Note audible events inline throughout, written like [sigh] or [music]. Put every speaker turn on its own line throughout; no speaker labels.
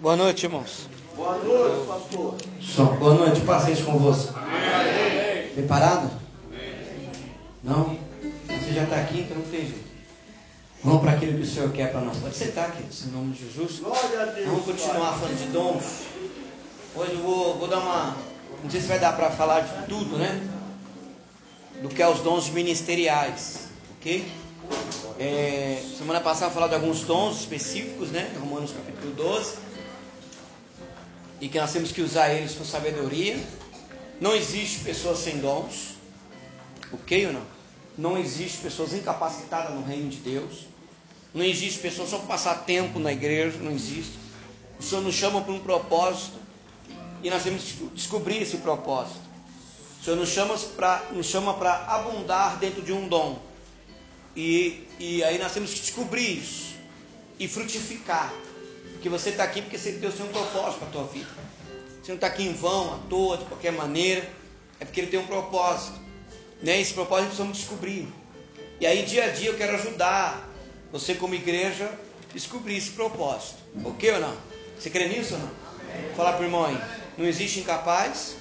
Boa noite, irmãos.
Boa noite, pastor.
Só, boa noite, paz convosco. Amém. Preparado? Não? Você já está aqui, então não tem jeito. Vamos para aquilo que o Senhor quer para nós. Pode sentar, queridos, em nome de Jesus.
Glória a Deus.
Vamos continuar falando de dons. Hoje eu vou, vou dar uma. Não sei se vai dar para falar de tudo, né? Do que é os dons ministeriais, ok? É, semana passada eu falar de alguns dons específicos, né? Romanos capítulo 12. E que nós temos que usar eles com sabedoria. Não existe pessoas sem dons. Ok ou não? Não existe pessoas incapacitadas no reino de Deus. Não existe pessoas só para passar tempo na igreja. Não existe. O Senhor nos chama para um propósito. E nós temos que descobrir esse propósito. O Senhor nos chama para nos chama para abundar dentro de um dom. E, e aí nós temos que descobrir isso e frutificar. Porque você está aqui porque Deus tem um propósito para a tua vida. Você não está aqui em vão, à toa, de qualquer maneira. É porque Ele tem um propósito. Né? Esse propósito precisamos descobrir. E aí, dia a dia, eu quero ajudar você, como igreja, descobrir esse propósito. Ok ou não? Você crê nisso ou não? Falar para o irmão aí. Não existe incapaz.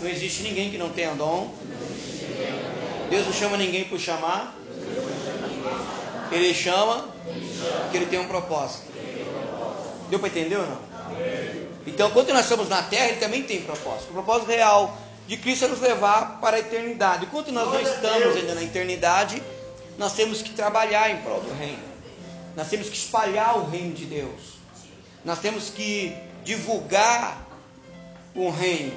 Não existe ninguém que não tenha dom. Deus não chama ninguém por chamar. Ele chama porque ele tem um propósito. Deu para entender ou não? Então, quando nós estamos na terra, ele também tem propósito. O propósito real de Cristo é nos levar para a eternidade. Enquanto nós não estamos ainda na eternidade, nós temos que trabalhar em prol do reino. Nós temos que espalhar o reino de Deus. Nós temos que divulgar o reino,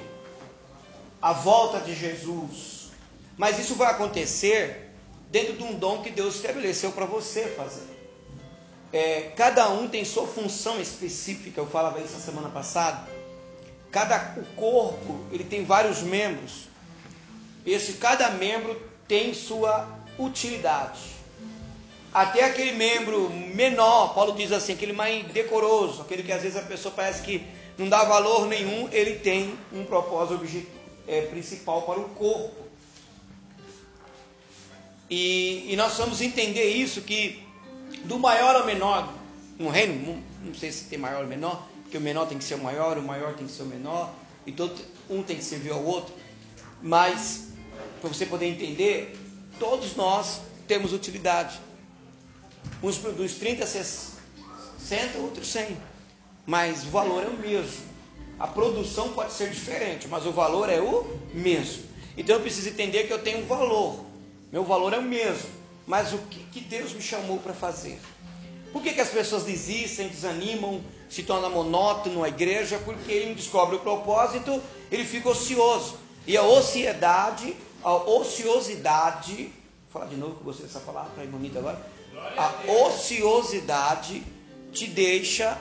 a volta de Jesus. Mas isso vai acontecer dentro de um dom que Deus estabeleceu para você fazer. É, cada um tem sua função específica, eu falava isso na semana passada. Cada o corpo, ele tem vários membros. Esse cada membro tem sua utilidade. Até aquele membro menor, Paulo diz assim, aquele mais decoroso, aquele que às vezes a pessoa parece que não dá valor nenhum, ele tem um propósito é, principal para o corpo. E, e nós vamos entender isso que do maior ao menor no reino, não sei se tem maior ou menor, porque o menor tem que ser o maior, o maior tem que ser o menor, e todo, um tem que servir ao outro. Mas, para você poder entender, todos nós temos utilidade. Uns produzem 30, 60, outros 100. Mas o valor é o mesmo. A produção pode ser diferente, mas o valor é o mesmo. Então eu preciso entender que eu tenho um valor. Meu valor é o mesmo. Mas o que, que Deus me chamou para fazer? Por que, que as pessoas desistem, desanimam, se torna monótono a igreja? Porque ele não descobre o propósito, ele fica ocioso. E a ociedade, a ociosidade, vou falar de novo que eu gostei dessa palavra, para bonita agora. A ociosidade te deixa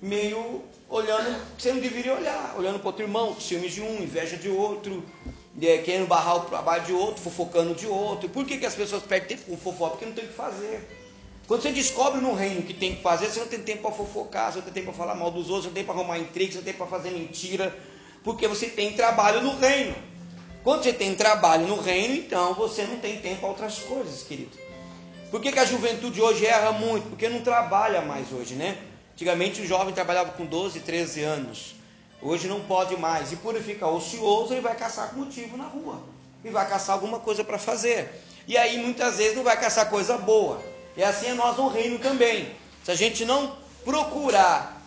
meio olhando, você não deveria olhar, olhando para outro irmão, ciúmes de um, inveja de outro, é, querendo barrar o trabalho de outro, fofocando de outro. Por que, que as pessoas perdem tempo com fofoca? Porque não tem o que fazer. Quando você descobre no reino que tem que fazer, você não tem tempo para fofocar, você não tem tempo para falar mal dos outros, você não tem para arrumar intriga, você não tem para fazer mentira, porque você tem trabalho no reino. Quando você tem trabalho no reino, então você não tem tempo para outras coisas, querido. Por que, que a juventude hoje erra muito? Porque não trabalha mais hoje, né? Antigamente o jovem trabalhava com 12, 13 anos. Hoje não pode mais. E por ficar ocioso, ele vai caçar motivo na rua. E vai caçar alguma coisa para fazer. E aí muitas vezes não vai caçar coisa boa. E assim é nós no reino também. Se a gente não procurar,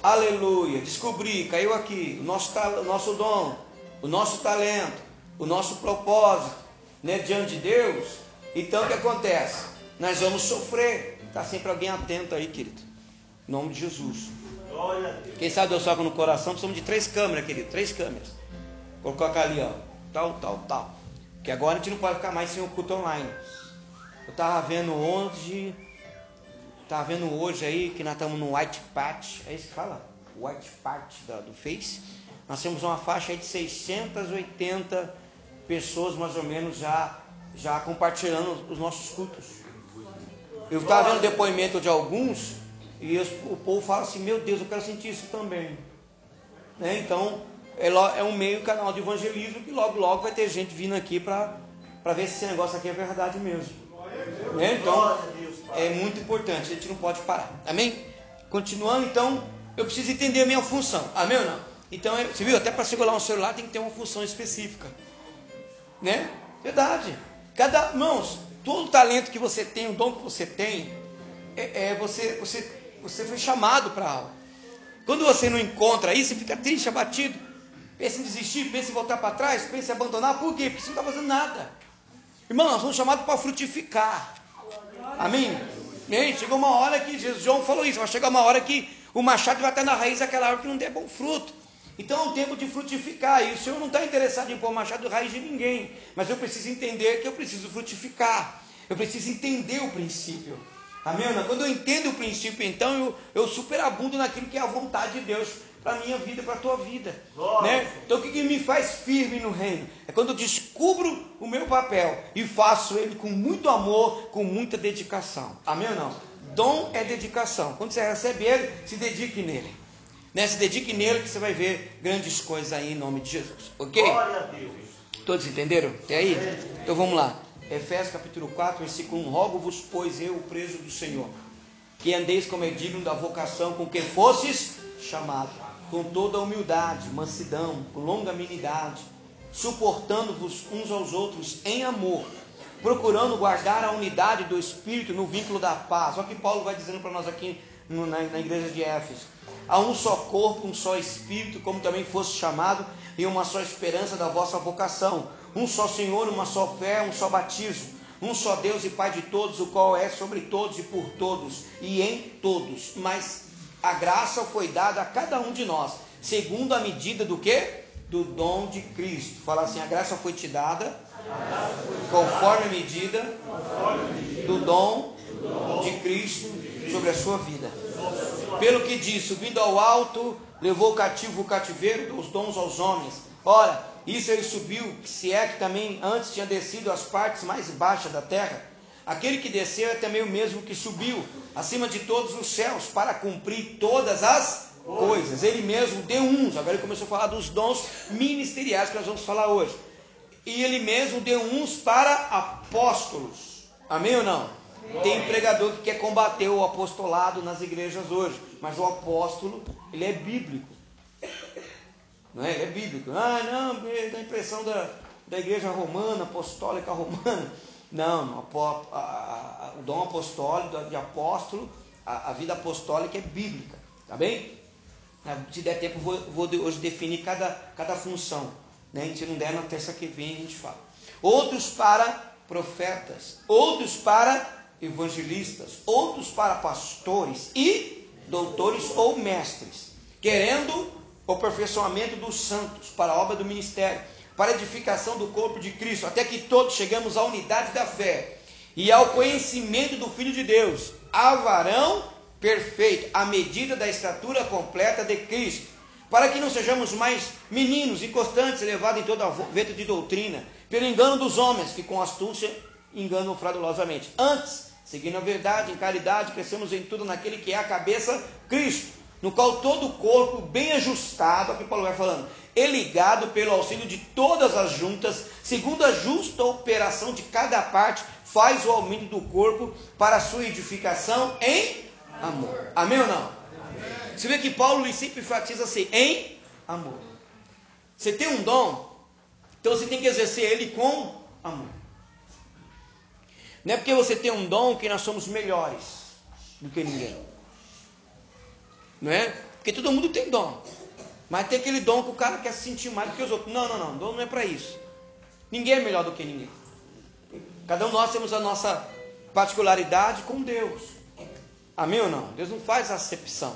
aleluia, descobrir, caiu aqui, o nosso, o nosso dom, o nosso talento, o nosso propósito, né, diante de Deus, então o que acontece? Nós vamos sofrer. Está sempre alguém atento aí, querido. Em nome de Jesus. Quem sabe Deus toca no coração, precisamos de três câmeras, querido. Três câmeras. Vou colocar ali, ó. Tal, tal, tal. Que agora a gente não pode ficar mais sem o culto online. Eu estava vendo hoje, estava vendo hoje aí que nós estamos no White Patch, é isso que fala? White Patch do Face. Nós temos uma faixa aí de 680 pessoas mais ou menos já, já compartilhando os nossos cultos. Eu estava vendo depoimento de alguns e o povo fala assim, meu Deus, eu quero sentir isso também. Né? Então, é, é um meio canal de evangelismo que logo, logo vai ter gente vindo aqui para ver se esse negócio aqui é verdade mesmo. Né? Então, é muito importante, a gente não pode parar. Amém? Continuando, então, eu preciso entender a minha função. Amém ou não? Então, você viu, até para segurar um celular tem que ter uma função específica. Né? Verdade. Cada, irmãos, todo talento que você tem, o dom que você tem, é, é você, você, você foi chamado para algo. Quando você não encontra isso, fica triste, abatido. Pensa em desistir, pensa em voltar para trás, pensa em abandonar. Por quê? Porque você não está fazendo nada. Irmão, nós somos chamados para frutificar. Amém? Bem, chegou uma hora que Jesus, João falou isso, vai chegar uma hora que o machado vai estar na raiz daquela árvore que não der bom fruto. Então é um tempo de frutificar. E o Senhor não está interessado em pôr machado na raiz de ninguém. Mas eu preciso entender que eu preciso frutificar. Eu preciso entender o princípio. Amém? Quando eu entendo o princípio, então eu, eu superabundo naquilo que é a vontade de Deus para a minha vida, para a tua vida. Né? Então o que, que me faz firme no reino? É quando eu descubro o meu papel e faço ele com muito amor, com muita dedicação. Amém ou não? Dom é dedicação. Quando você recebe ele, se dedique nele. Né? Se dedique nele que você vai ver grandes coisas aí em nome de Jesus. Ok? Glória a Deus. Todos entenderam? Até aí? Então vamos lá. Efésios capítulo 4, versículo 1. Rogo-vos, pois eu, preso do Senhor, que andeis como é digno da vocação com que fostes chamado, com toda humildade, mansidão, com longanimidade, suportando-vos uns aos outros em amor, procurando guardar a unidade do Espírito no vínculo da paz. Olha o que Paulo vai dizendo para nós aqui na, na igreja de Éfeso. Há um só corpo, um só Espírito, como também fosse chamado, e uma só esperança da vossa vocação um só Senhor, uma só fé, um só batismo, um só Deus e Pai de todos, o qual é sobre todos e por todos e em todos. Mas a graça foi dada a cada um de nós, segundo a medida do que? Do dom de Cristo. Fala assim: a graça foi te dada conforme a medida do dom de Cristo sobre a sua vida. Pelo que diz, subindo ao alto, levou cativo o cativeiro dos dons aos homens. Ora, isso ele subiu, se é que também antes tinha descido às partes mais baixas da terra. Aquele que desceu é também o mesmo que subiu acima de todos os céus para cumprir todas as coisas. Ele mesmo deu uns. Agora ele começou a falar dos dons ministeriais que nós vamos falar hoje. E ele mesmo deu uns para apóstolos. Amém ou não? Tem pregador que quer combater o apostolado nas igrejas hoje, mas o apóstolo, ele é bíblico. Não é? É bíblico. Ah, não, dá a impressão da, da igreja romana, apostólica romana. Não, a, a, o dom apostólico, de apóstolo, a, a, vida apostólica é bíblica. Tá bem? Ah, se der tempo, vou, vou hoje definir cada, cada função. Né? Se não der, na terça que vem a gente fala. Outros para profetas, outros para evangelistas, outros para pastores e doutores ou mestres, querendo aperfeiçoamento dos santos para a obra do ministério, para a edificação do corpo de Cristo, até que todos chegamos à unidade da fé e ao conhecimento do Filho de Deus, a varão perfeito, à medida da estatura completa de Cristo, para que não sejamos mais meninos inconstantes, levados em toda vento de doutrina, pelo engano dos homens, que com astúcia enganam fraudulosamente. Antes, seguindo a verdade, em caridade, crescemos em tudo naquele que é a cabeça, Cristo no qual todo o corpo, bem ajustado, aqui Paulo vai falando, é ligado pelo auxílio de todas as juntas, segundo a justa operação de cada parte, faz o aumento do corpo para a sua edificação em amor. Amém ou não? Amém. Você vê que Paulo sempre enfatiza assim, em amor. Você tem um dom, então você tem que exercer ele com amor. Não é porque você tem um dom que nós somos melhores do que ninguém não é? Porque todo mundo tem dom. Mas tem aquele dom que o cara quer se sentir mais do que os outros. Não, não, não. Dom não é para isso. Ninguém é melhor do que ninguém. Cada um de nós temos a nossa particularidade com Deus. Amém ou não? Deus não faz acepção.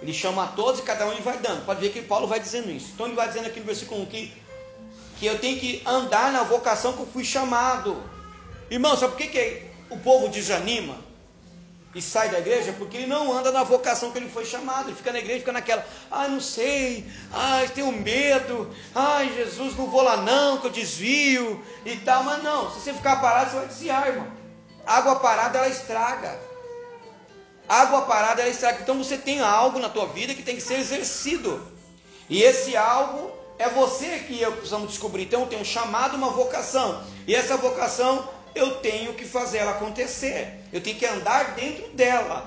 Ele chama a todos e cada um ele vai dando. Pode ver que Paulo vai dizendo isso. Então ele vai dizendo aqui no versículo 1 que, que eu tenho que andar na vocação que eu fui chamado. Irmão, sabe por que, que o povo desanima? E sai da igreja porque ele não anda na vocação que ele foi chamado. Ele fica na igreja, fica naquela, ai, não sei, ai, tenho medo, ai, Jesus, não vou lá não, que eu desvio e tal. Mas não, se você ficar parado, você vai desviar, irmão. Água parada, ela estraga. Água parada, ela estraga. Então você tem algo na tua vida que tem que ser exercido. E esse algo é você que eu precisamos descobrir. Então tenho um chamado, uma vocação. E essa vocação eu tenho que fazer ela acontecer. Eu tenho que andar dentro dela.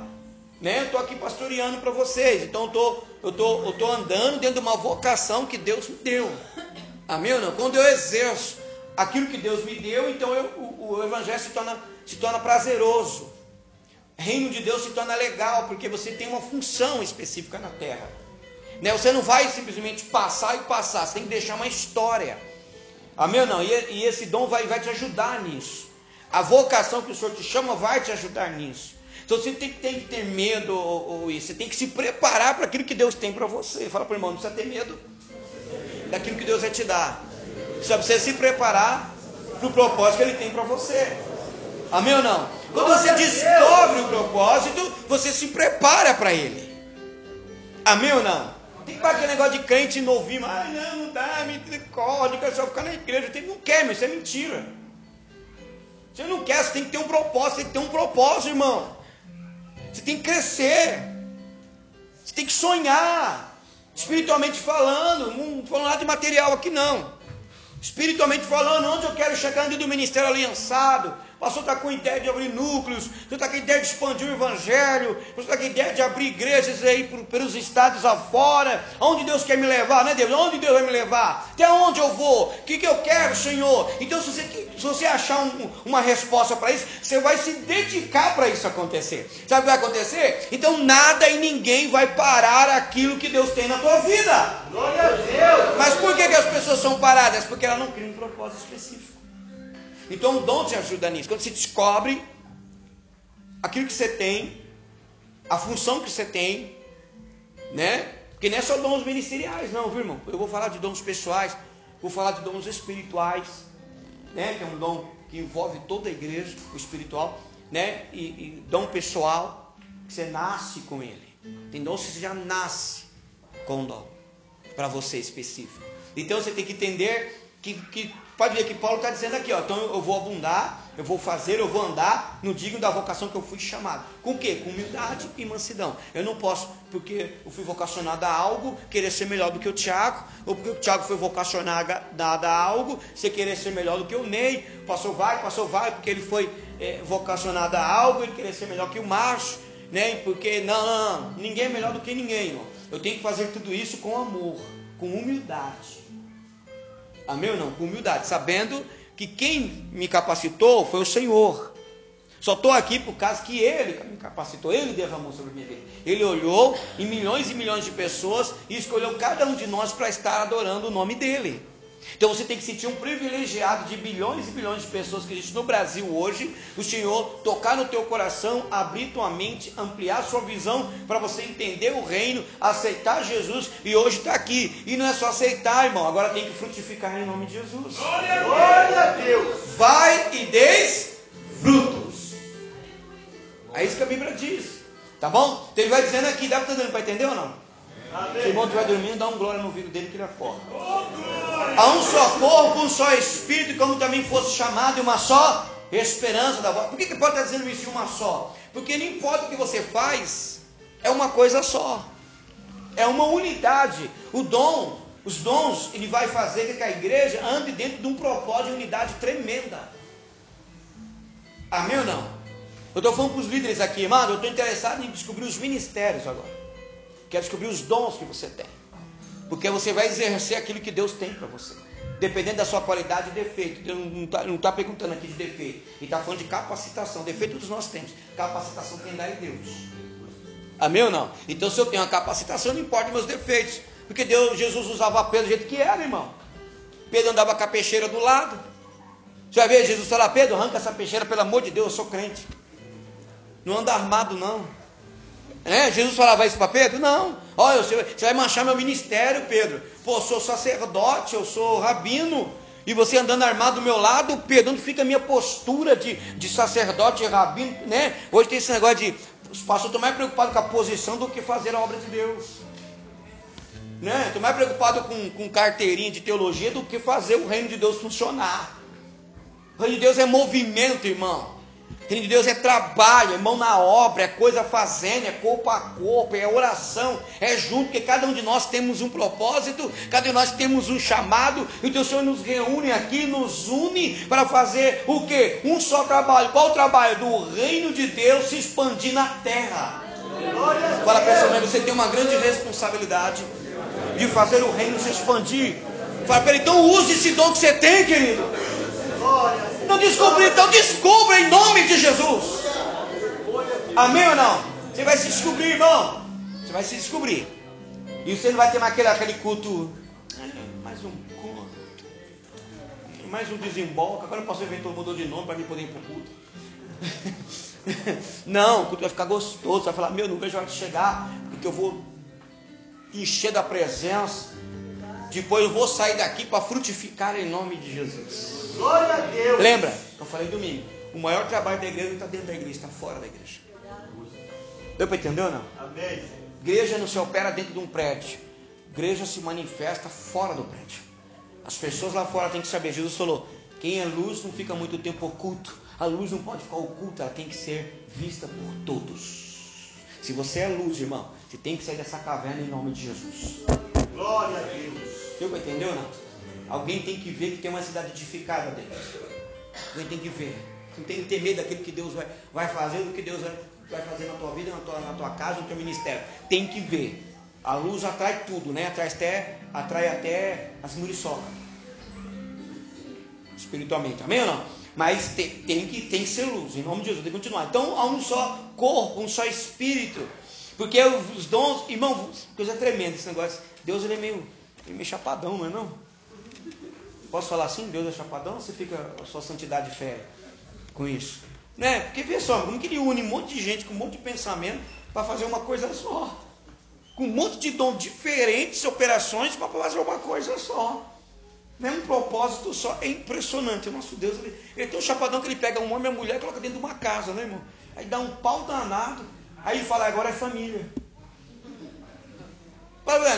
Né? Eu estou aqui pastoreando para vocês. Então eu tô, estou tô, eu tô andando dentro de uma vocação que Deus me deu. Amém ou não? Quando eu exerço aquilo que Deus me deu, então eu, o, o evangelho se torna, se torna prazeroso. Reino de Deus se torna legal, porque você tem uma função específica na terra. Né? Você não vai simplesmente passar e passar, você tem que deixar uma história. Amém ou não? E, e esse dom vai, vai te ajudar nisso. A vocação que o Senhor te chama vai te ajudar nisso. Então você tem, tem que ter medo, ou, ou, isso. Você tem que se preparar para aquilo que Deus tem para você. Fala para o irmão, não precisa ter medo daquilo que Deus vai te dar. Só precisa se preparar para o propósito que Ele tem para você. Amém ou não? Quando você descobre o propósito, você se prepara para ele. Amém ou não? Tem para aquele negócio de crente novinho, ai não, não dá, misericórdia, quero só ficar na igreja. Não quer, mas isso é mentira. Você tem que ter um propósito, tem que ter um propósito, irmão. Você tem que crescer. Você tem que sonhar. Espiritualmente falando, não falando nada de material aqui não. Espiritualmente falando, onde eu quero chegar dentro do ministério aliançado, pastor está com ideia de abrir núcleos, você está com ideia de expandir o evangelho, você está com ideia de abrir igrejas aí pelos estados afora, aonde Deus quer me levar, né Deus? Aonde Deus vai me levar? Até onde eu vou? O que, que eu quero, Senhor? Então, se você, se você achar um, uma resposta para isso, você vai se dedicar para isso acontecer. Sabe o que vai acontecer? Então, nada e ninguém vai parar aquilo que Deus tem na tua vida.
Glória a Deus!
Mas por que, que as pessoas são paradas? Porque elas não criam um propósito específico. Então o dom te ajuda nisso. Quando você descobre aquilo que você tem, a função que você tem, né? Porque não é só dons ministeriais, não, viu, irmão? Eu vou falar de dons pessoais, vou falar de dons espirituais, né? Que é um dom que envolve toda a igreja, o espiritual, né? E, e dom pessoal, que você nasce com ele. Tem dons que você já nasce com dom, para você específico. Então você tem que entender que, que pode ver que Paulo está dizendo aqui, ó, então eu vou abundar, eu vou fazer, eu vou andar no digno da vocação que eu fui chamado. Com o quê? Com humildade e mansidão. Eu não posso, porque eu fui vocacionado a algo, querer ser melhor do que o Tiago, ou porque o Tiago foi vocacionado a algo, você querer ser melhor do que o Ney, passou vai, passou vai, porque ele foi é, vocacionado a algo, ele querer ser melhor que o Márcio, né? Porque não, não, não, ninguém é melhor do que ninguém, irmão. Eu tenho que fazer tudo isso com amor, com humildade. Amém ou não? Com humildade, sabendo que quem me capacitou foi o Senhor. Só estou aqui por causa que Ele me capacitou, Ele derramou sobre minha vida. Ele olhou em milhões e milhões de pessoas e escolheu cada um de nós para estar adorando o nome dEle. Então você tem que sentir um privilegiado de bilhões e bilhões de pessoas que existem no Brasil hoje, o Senhor tocar no teu coração, abrir tua mente, ampliar sua visão para você entender o reino, aceitar Jesus e hoje está aqui. E não é só aceitar, irmão, agora tem que frutificar em nome de Jesus.
Glória a Deus!
Vai e des frutos. É isso que a Bíblia diz. Tá bom? Então ele vai dizendo aqui, dá para para entender ou não? Se o irmão estiver dormindo, dá um glória no ouvido dele que ele acorda. Há um só corpo, um só espírito, como também fosse chamado, e uma só esperança da voz. Por que, que pode estar dizendo isso uma só? Porque não importa o que você faz, é uma coisa só. É uma unidade. O dom, os dons, ele vai fazer que a igreja ande dentro de um propósito de unidade tremenda. Amém ou não? Eu estou falando para os líderes aqui, irmão, eu estou interessado em descobrir os ministérios agora quer descobrir os dons que você tem. Porque você vai exercer aquilo que Deus tem para você. Dependendo da sua qualidade e defeito. Deus não está tá perguntando aqui de defeito. Ele está falando de capacitação. Defeito todos nós temos. Capacitação quem dá é Deus. Amém ou não? Então se eu tenho uma capacitação, não importa meus defeitos. Porque Deus, Jesus usava Pedro do jeito que era, irmão. Pedro andava com a peixeira do lado. Você vai ver Jesus falar, Pedro, arranca essa peixeira, pelo amor de Deus, eu sou crente. Não anda armado, não. É, Jesus falava isso para Pedro? Não. Olha, você, vai manchar meu ministério, Pedro. Pô, eu sou sacerdote, eu sou rabino. E você andando armado do meu lado, Pedro, onde fica a minha postura de, de sacerdote e rabino, né? Hoje tem esse negócio de os pastores estão mais preocupados com a posição do que fazer a obra de Deus. Né? Estou mais preocupado com, com carteirinha de teologia do que fazer o reino de Deus funcionar. O reino de Deus é movimento, irmão. Reino de Deus é trabalho, é mão na obra, é coisa fazendo, é corpo a corpo, é oração, é junto, porque cada um de nós temos um propósito, cada um de nós temos um chamado, e o Senhor nos reúne aqui, nos une para fazer o que? Um só trabalho. Qual o trabalho? Do reino de Deus se expandir na terra. Fala esse você tem uma grande responsabilidade de fazer o reino se expandir. Fala para ele, então use esse dom que você tem, querido. Não descobri, então descubra em nome de Jesus. Amém ou não? Você vai se descobrir, irmão. Você vai se descobrir. E você não vai ter mais aquele, aquele culto. mais um culto. Mais um desembolque. Agora posso ver todo mundo de nome para me poder ir para o culto. [laughs] Não, o culto vai ficar gostoso. Você vai falar, meu, não vejo a hora de chegar, porque eu vou encher da presença. Depois eu vou sair daqui para frutificar em nome de Jesus.
Glória a Deus.
Lembra? Eu falei domingo. O maior trabalho da igreja não está dentro da igreja, está fora da igreja. Deu para entender ou não?
Amém.
Igreja não se opera dentro de um prédio. Igreja se manifesta fora do prédio. As pessoas lá fora têm que saber. Jesus falou: quem é luz não fica muito tempo oculto. A luz não pode ficar oculta, ela tem que ser vista por todos. Se você é luz, irmão, você tem que sair dessa caverna em nome de Jesus.
Glória a Deus.
Deu para entender ou não? Alguém tem que ver que tem uma cidade edificada dentro. Alguém tem que ver. Não tem que ter medo daquilo que Deus vai, vai fazer, do que Deus vai, vai fazer na tua vida, na tua, na tua casa, no teu ministério. Tem que ver. A luz atrai tudo, né? Atrai até, atrai até as muriçocas. Espiritualmente. Amém ou não? Mas tem, tem, que, tem que ser luz, em nome de Jesus, tem que continuar. Então há um só corpo, um só espírito. Porque os dons, irmão, coisa tremenda esse negócio. Deus ele é meio, é meio chapadão, não é não? Posso falar assim? Deus é chapadão? Você fica a sua santidade fé com isso? Né? Porque vê só, como que ele une um monte de gente com um monte de pensamento para fazer uma coisa só? Com um monte de dons diferentes, operações para fazer uma coisa só. Não é um propósito só, é impressionante. O nosso Deus, ele, ele tem um chapadão que ele pega um homem e uma mulher e coloca dentro de uma casa, né, irmão? Aí dá um pau danado, aí ele fala, agora é família.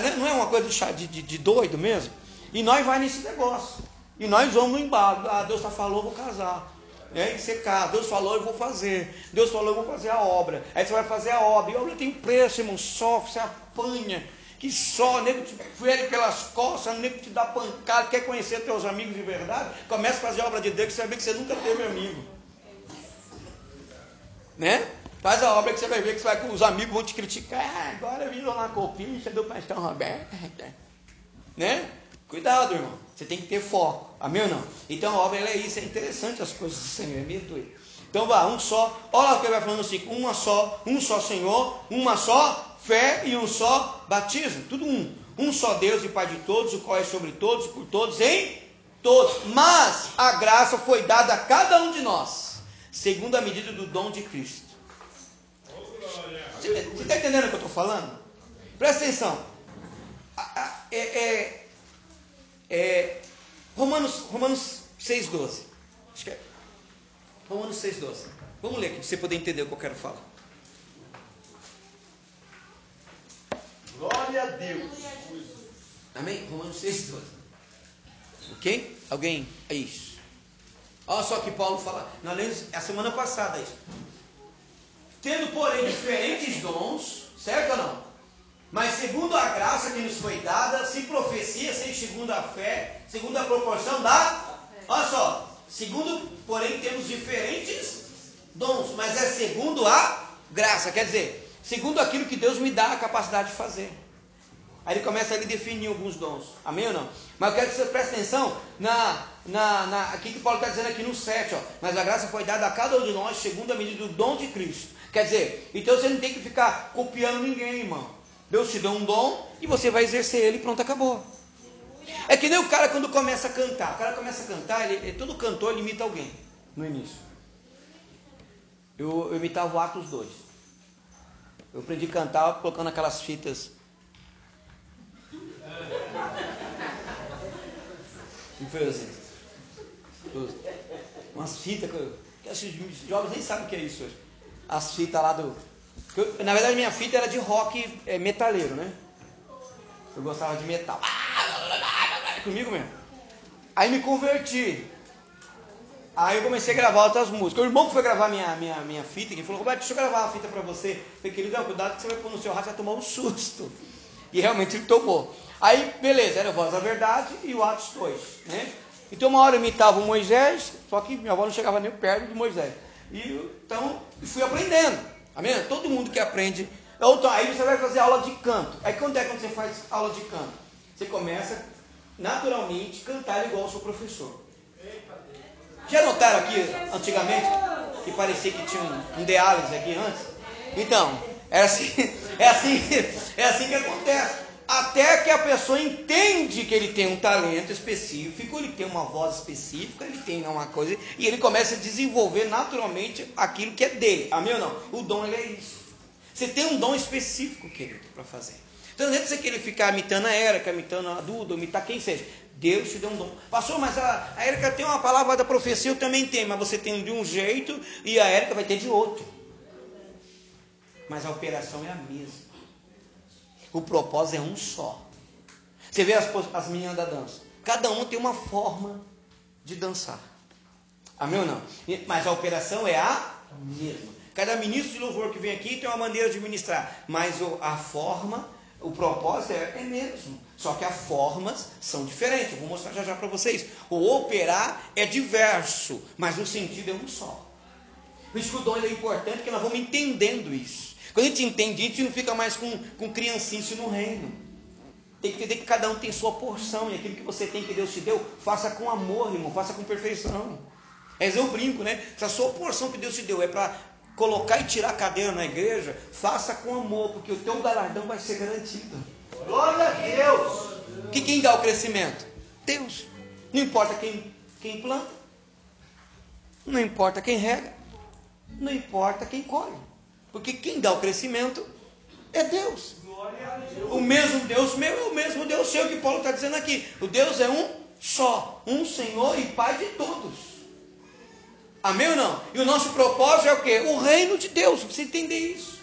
Né? Não é uma coisa de, de, de doido mesmo? E nós vai nesse negócio. E nós vamos no embalo. Ah, Deus tá falou, vou casar. É, você casa. Deus falou, eu vou fazer. Deus falou, eu vou fazer a obra. Aí você vai fazer a obra. E a obra tem preço, irmão. Sofre, você apanha. Que só, nego te fere pelas costas, nego te dá pancada, quer conhecer teus amigos de verdade, começa a fazer a obra de Deus, que você vai ver que você nunca teve amigo. Né? Faz a obra que você vai ver que vai, os amigos vão te criticar. Ah, agora virou na copinha do pastor Roberto. Né? Cuidado, irmão. Você tem que ter foco. Amém ou não? Então a obra é isso, é interessante as coisas do Senhor, é doido. Então vá, um só. Olha o que ele vai falando assim: uma só, um só Senhor, uma só fé e um só batismo. Tudo um. Um só Deus e Pai de todos, o qual é sobre todos, por todos, em todos. Mas a graça foi dada a cada um de nós, segundo a medida do dom de Cristo. Você está entendendo o que eu estou falando? Presta atenção. É, é, é, Romanos, Romanos 6,12. Acho que é. Romanos 6,12. Vamos ler aqui para você poder entender o que eu quero falar.
Glória a Deus.
Amém? Romanos 6,12. Ok? Alguém? É isso. Olha só que Paulo fala. Nós lemos a semana passada isso. Tendo, porém, diferentes dons, certo ou não? Mas segundo a graça que nos foi dada, se profecia, sem segundo a fé, segundo a proporção da. Olha só. Segundo, porém, temos diferentes dons, mas é segundo a graça. Quer dizer, segundo aquilo que Deus me dá a capacidade de fazer. Aí ele começa a definir alguns dons. Amém ou não? Mas eu quero que você preste atenção na, na, na aqui que Paulo está dizendo aqui no 7, ó. Mas a graça foi dada a cada um de nós segundo a medida do dom de Cristo. Quer dizer, então você não tem que ficar copiando ninguém, irmão. Deus te deu um dom e você vai exercer ele e pronto, acabou. É que nem o cara quando começa a cantar. O cara começa a cantar, ele, todo cantor ele imita alguém no início. Eu, eu imitava o Atos 2. Eu aprendi a cantar colocando aquelas fitas. Não foi assim? Umas fitas que, que os jovens nem sabem o que é isso hoje. As fitas lá do. Eu, na verdade, minha fita era de rock é, metaleiro, né? Eu gostava de metal. Comigo mesmo. Aí me converti. Aí eu comecei a gravar outras músicas. O irmão que foi gravar minha, minha, minha fita, que falou, Roberto, deixa eu gravar uma fita pra você. Eu falei, querido, cuidado que você vai pôr no seu rádio, vai tomar um susto. E realmente ele tomou. Aí, beleza, era a voz da verdade e o Atos 2, né? Então uma hora eu imitava o Moisés, só que minha voz não chegava nem perto do Moisés. E então fui aprendendo. Amém? Todo mundo que aprende Então, aí você vai fazer aula de canto. Aí quando é quando você faz aula de canto? Você começa naturalmente cantar igual o seu professor. Já notaram aqui antigamente que parecia que tinha um, um aqui antes? Então, é assim, [laughs] é assim, é assim que acontece. Até que a pessoa entende que ele tem um talento específico, ele tem uma voz específica, ele tem uma coisa, e ele começa a desenvolver naturalmente aquilo que é dele. Amém ou não? O dom ele é isso. Você tem um dom específico, querido, para fazer. Então não é você querer ficar imitando a Érica, imitando a Duda, imitar quem seja. Deus te deu um dom. Pastor, mas a, a Érica tem uma palavra da profecia, eu também tenho, mas você tem de um jeito e a Érica vai ter de outro. Mas a operação é a mesma. O propósito é um só. Você vê as, as meninas da dança. Cada uma tem uma forma de dançar. Amém ou não? Mas a operação é a mesma. Cada ministro de louvor que vem aqui tem uma maneira de ministrar. Mas a forma, o propósito é, é mesmo. Só que as formas são diferentes. Eu vou mostrar já já para vocês. O operar é diverso, mas o sentido é um só. Por isso que o dom é importante, porque nós vamos entendendo isso. Quando a gente entende isso, a gente não fica mais com, com criancice no reino. Tem que entender que cada um tem sua porção e aquilo que você tem que Deus te deu, faça com amor, irmão, faça com perfeição. É eu brinco, né? Se a sua porção que Deus te deu é para colocar e tirar a cadeira na igreja, faça com amor, porque o teu galardão vai ser garantido.
Glória a Deus!
Que quem dá o crescimento? Deus. Não importa quem, quem planta, não importa quem rega, não importa quem colhe. Porque quem dá o crescimento é Deus. O mesmo Deus meu é o mesmo Deus seu que Paulo está dizendo aqui. O Deus é um só, um Senhor e Pai de todos. Amém ou não? E o nosso propósito é o quê? O reino de Deus. Você entender isso.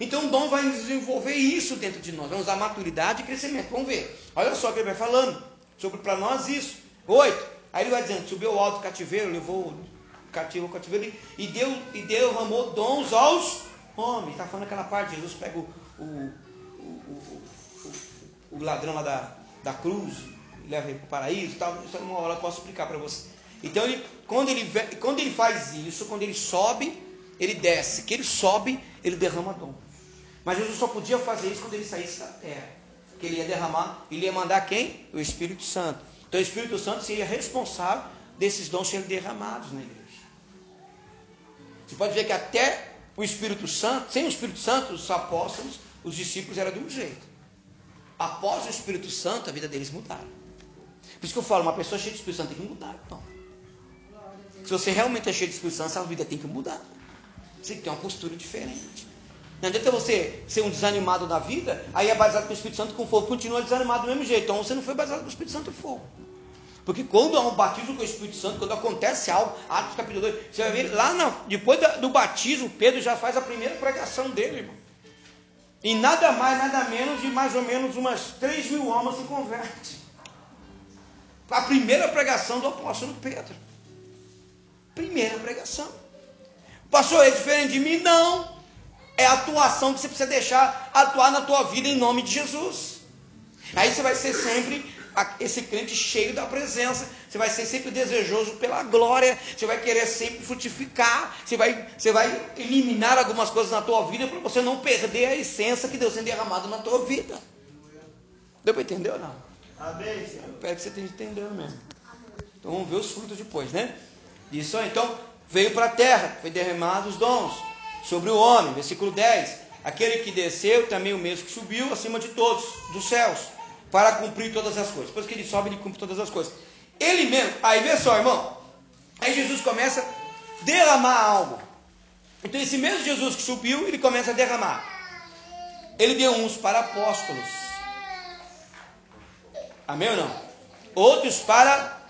Então o dom vai desenvolver isso dentro de nós. Vamos usar maturidade e crescimento. Vamos ver. Olha só o que ele vai falando sobre para nós isso. Oito. Aí ele vai dizendo: subiu ao alto cativeiro, levou cativo ao cativeiro e deu e derramou dons aos homens. Está falando aquela parte, Jesus pega o, o, o, o, ladrão lá da, da cruz, leva ele para o paraíso tal. Isso uma hora eu posso explicar para você. Então ele, quando ele quando ele faz isso, quando ele sobe, ele desce. Que ele sobe, ele derrama dons. Mas Jesus só podia fazer isso quando ele saísse da terra. Que ele ia derramar, ele ia mandar quem? O Espírito Santo. Então o Espírito Santo seria responsável desses dons serem derramados igreja. Você pode ver que até o Espírito Santo, sem o Espírito Santo, os apóstolos, os discípulos eram de um jeito. Após o Espírito Santo, a vida deles mudaram. Por isso que eu falo, uma pessoa cheia de Espírito Santo tem que mudar, então. Se você realmente é cheio de Espírito Santo, a vida tem que mudar. Você tem que ter uma postura diferente. Não adianta você ser um desanimado na vida, aí é baseado com o Espírito Santo com fogo, continua desanimado do mesmo jeito. Então você não foi baseado com o Espírito Santo e fogo. Porque quando há um batismo com o Espírito Santo, quando acontece algo, Atos capítulo 2, você vai ver lá na, depois do batismo, Pedro já faz a primeira pregação dele, irmão. E nada mais, nada menos de mais ou menos umas 3 mil almas se convertem. A primeira pregação do apóstolo Pedro. Primeira pregação. Pastor, é diferente de mim? Não. É a atuação que você precisa deixar atuar na tua vida em nome de Jesus. Aí você vai ser sempre esse crente cheio da presença, você vai ser sempre desejoso pela glória, você vai querer sempre frutificar, você vai, você vai eliminar algumas coisas na tua vida para você não perder a essência que Deus tem derramado na tua vida. Deu para entender ou não?
Amém, Senhor.
Espero que você esteja entendendo mesmo. Então vamos ver os frutos depois, né? Isso aí, então, veio para a terra, foi derramado os dons sobre o homem, versículo 10. Aquele que desceu, também o mesmo que subiu acima de todos, dos céus para cumprir todas as coisas. Depois que ele sobe, ele cumpre todas as coisas. Ele mesmo, aí vê só, irmão. Aí Jesus começa a derramar algo. Então, esse mesmo Jesus que subiu, ele começa a derramar. Ele deu uns para apóstolos. Amém ou não? Outros para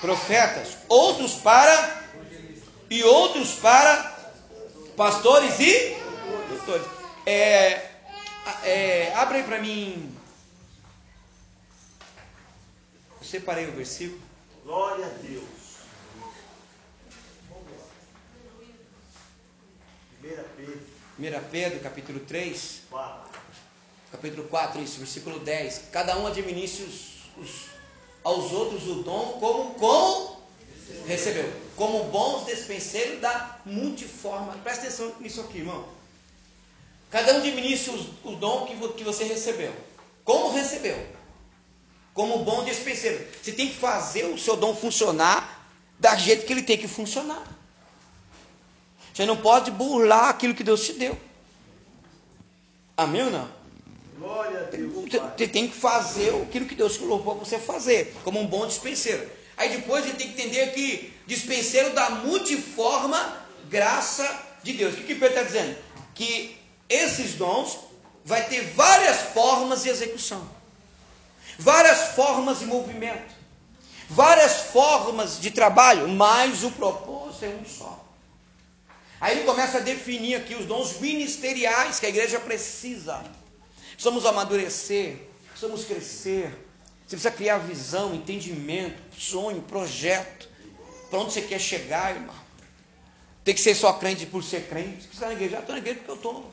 profetas. Outros para. E outros para pastores e doutores. É, é, abre para mim separei o versículo.
Glória a Deus. 1 Pedro.
1 Pedro, capítulo 3.
4.
Capítulo 4, isso, versículo 10. Cada um administre os, os, aos outros o dom como, como recebeu. Como bons despenseiros da multiforma. Presta atenção nisso aqui, irmão. Cada um administra o, o dom que, que você recebeu. Como recebeu? Como bom despenseiro. Você tem que fazer o seu dom funcionar da jeito que ele tem que funcionar. Você não pode burlar aquilo que Deus te deu. Amém ou não?
Glória a Deus.
Você tem que fazer aquilo que Deus colocou para você fazer, como um bom dispenseiro. Aí depois gente tem que entender que dispenseiro da multiforma graça de Deus. O que, que Pedro está dizendo? Que esses dons vai ter várias formas de execução, várias formas de movimento, várias formas de trabalho, mas o propósito é um só. Aí ele começa a definir aqui os dons ministeriais que a igreja precisa. Precisamos amadurecer, precisamos crescer. Você precisa criar visão, entendimento, sonho, projeto. Para onde você quer chegar, irmão? Tem que ser só crente por ser crente. Você está na igreja? estou na igreja porque eu estou.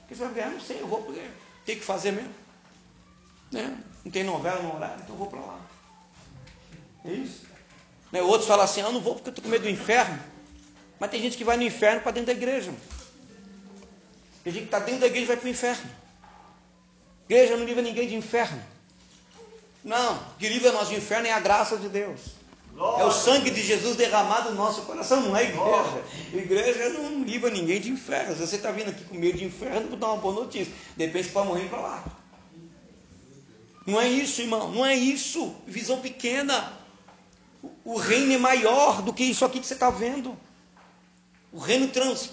Porque você vai ganhar? Não sei, eu vou porque tem que fazer mesmo. Né? Não tem novela no horário, então eu vou para lá. É isso. Né? Outros falam assim, ah, eu não vou porque eu estou com medo do inferno. Mas tem gente que vai no inferno para dentro da igreja. Tem gente que está dentro da igreja e vai para o inferno. Igreja não livra ninguém de inferno. Não, o que livra nós de inferno é a graça de Deus. É o sangue de Jesus derramado no nosso coração, não é igreja. Igreja não livra ninguém de inferno. Se você está vindo aqui com medo de inferno, vou dar uma boa notícia. De repente você pode morrer para lá. Não é isso, irmão. Não é isso. Visão pequena. O reino é maior do que isso aqui que você está vendo. O reino trans,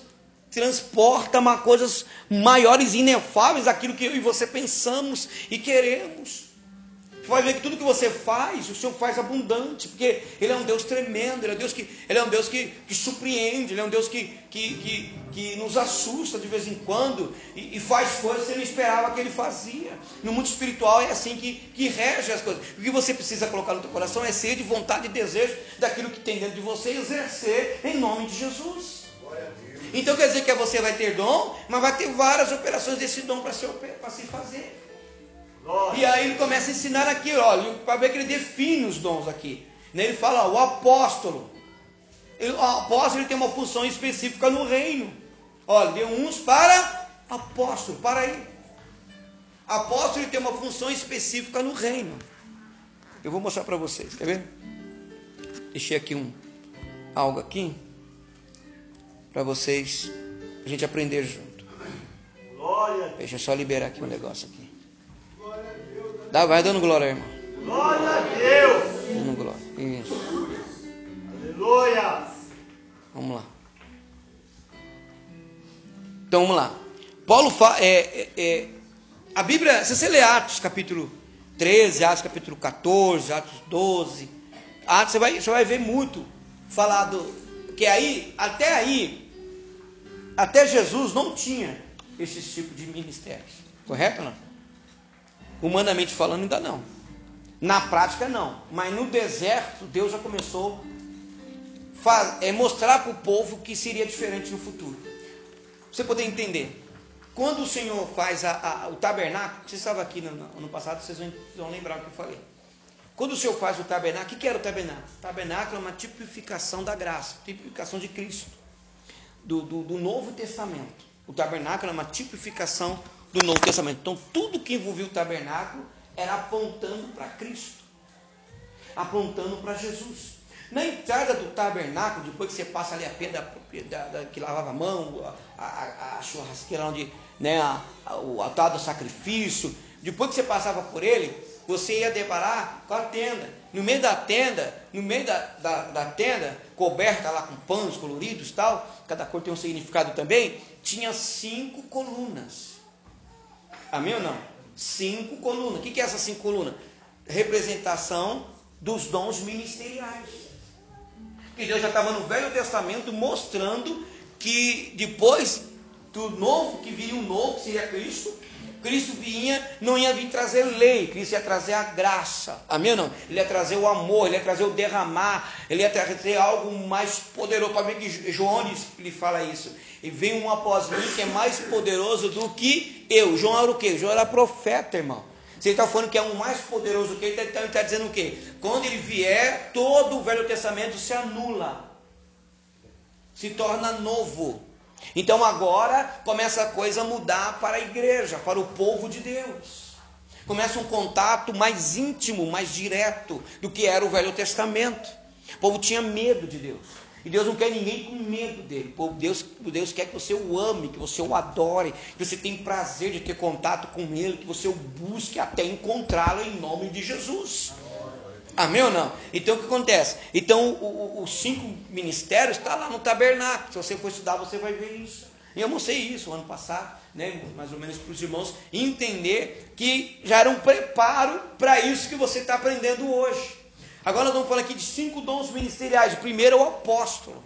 transporta coisas maiores e inefáveis daquilo que eu e você pensamos e queremos. Você vai ver que tudo que você faz, o Senhor faz abundante, porque Ele é um Deus tremendo, Ele é um Deus que, ele é um Deus que, que surpreende, Ele é um Deus que, que, que, que nos assusta de vez em quando e, e, faz coisas que não esperava que Ele fazia. No mundo espiritual é assim que, que rege as coisas. O que você precisa colocar no teu coração é ser de vontade e desejo daquilo que tem dentro de você e exercer em nome de Jesus. Então quer dizer que você vai ter dom, mas vai ter várias operações desse dom para se, se fazer. E aí ele começa a ensinar aqui, olha, para ver que ele define os dons aqui. Né? Ele fala, o apóstolo. Ele, o apóstolo ele tem uma função específica no reino. Olha, deu uns para apóstolo, para aí. Apóstolo ele tem uma função específica no reino. Eu vou mostrar para vocês, quer ver? Deixei aqui um algo aqui para vocês a gente aprender junto. Deixa eu só liberar aqui um negócio aqui. Dá, vai dando glória, irmão.
Glória a Deus.
Dando glória. Isso.
Aleluia.
Vamos lá. Então vamos lá. Paulo fala. É, é, é, a Bíblia, se você ler Atos capítulo 13, Atos capítulo 14, Atos 12, Atos, você vai, você vai ver muito falado. Que aí, até aí, até Jesus não tinha esse tipo de ministérios. Correto ou não? Humanamente falando, ainda não. Na prática, não. Mas no deserto, Deus já começou a é, mostrar para o povo que seria diferente no futuro. Você poder entender. Quando o Senhor faz a, a, o tabernáculo, você estava aqui no, no ano passado, vocês vão, vão, lembrar o que eu falei. Quando o Senhor faz o tabernáculo, o que era o tabernáculo? O tabernáculo é uma tipificação da graça, tipificação de Cristo, do, do, do Novo Testamento. O tabernáculo é uma tipificação do Novo Testamento. Então, tudo que envolvia o tabernáculo era apontando para Cristo, apontando para Jesus. Na entrada do tabernáculo, depois que você passa ali a pedra da, da, que lavava a mão, a, a, a churrasqueira onde né, a, o altar do sacrifício, depois que você passava por ele, você ia deparar com a tenda. No meio da tenda, no meio da, da, da tenda, coberta lá com panos coloridos tal, cada cor tem um significado também, tinha cinco colunas. Amém ou não? Cinco colunas. O que é essas cinco colunas? Representação dos dons ministeriais. Que Deus já estava no Velho Testamento mostrando que depois do novo, que viria o novo, que seria Cristo, Cristo vinha, não ia vir trazer lei, Cristo ia trazer a graça. Amém ou não? Ele ia trazer o amor, ele ia trazer o derramar, ele ia trazer algo mais poderoso. Para ver que João lhe fala isso. E vem um após mim que é mais poderoso do que eu. João era o quê? João era profeta, irmão. Você está falando que é um mais poderoso que ele, então ele está dizendo o quê? Quando ele vier, todo o Velho Testamento se anula, se torna novo. Então agora começa a coisa a mudar para a igreja, para o povo de Deus. Começa um contato mais íntimo, mais direto do que era o Velho Testamento. O povo tinha medo de Deus. E Deus não quer ninguém com medo dele. O Deus, Deus quer que você o ame, que você o adore, que você tenha prazer de ter contato com ele, que você o busque até encontrá-lo em nome de Jesus. Amém ou não? Então o que acontece? Então os cinco ministérios estão tá lá no tabernáculo. Se você for estudar, você vai ver isso. E eu mostrei isso ano passado, né, mais ou menos para os irmãos entender que já era um preparo para isso que você está aprendendo hoje. Agora nós vamos falar aqui de cinco dons ministeriais. O primeiro é o apóstolo,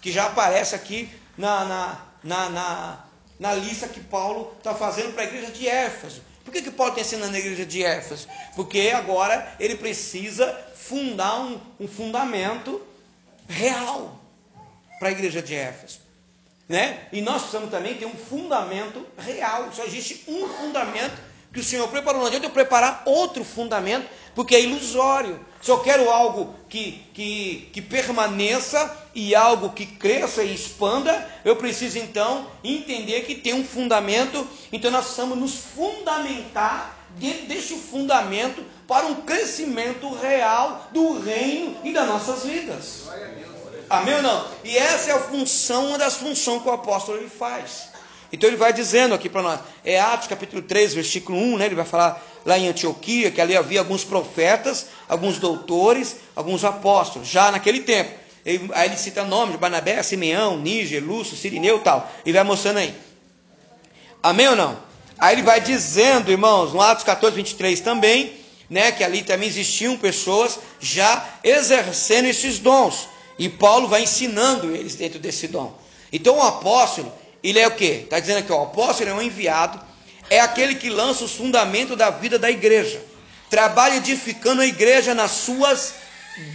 que já aparece aqui na, na, na, na, na lista que Paulo está fazendo para a igreja de Éfeso. Por que, que Paulo está ensinando na igreja de Éfeso? Porque agora ele precisa fundar um, um fundamento real para a igreja de Éfeso. Né? E nós precisamos também ter um fundamento real. Só existe um fundamento que o Senhor preparou. Não adianta eu preparar outro fundamento, porque é ilusório. Se eu quero algo que, que, que permaneça e algo que cresça e expanda, eu preciso então entender que tem um fundamento. Então nós precisamos nos fundamentar dentro deste fundamento para um crescimento real do reino e das nossas vidas. Amém ou não? E essa é a função, uma das funções que o apóstolo ele faz. Então ele vai dizendo aqui para nós, é Atos capítulo 3, versículo 1, né? Ele vai falar lá em Antioquia que ali havia alguns profetas, alguns doutores, alguns apóstolos, já naquele tempo. Ele, aí ele cita nomes, Barnabé, Simeão, Níger, Lúcio, Sirineu e tal. E vai mostrando aí. Amém ou não? Aí ele vai dizendo, irmãos, no Atos 14, 23 também, né, que ali também existiam pessoas já exercendo esses dons. E Paulo vai ensinando eles dentro desse dom. Então o apóstolo, ele é o que? Está dizendo aqui, o apóstolo é um enviado, é aquele que lança os fundamentos da vida da igreja, trabalha edificando a igreja nas suas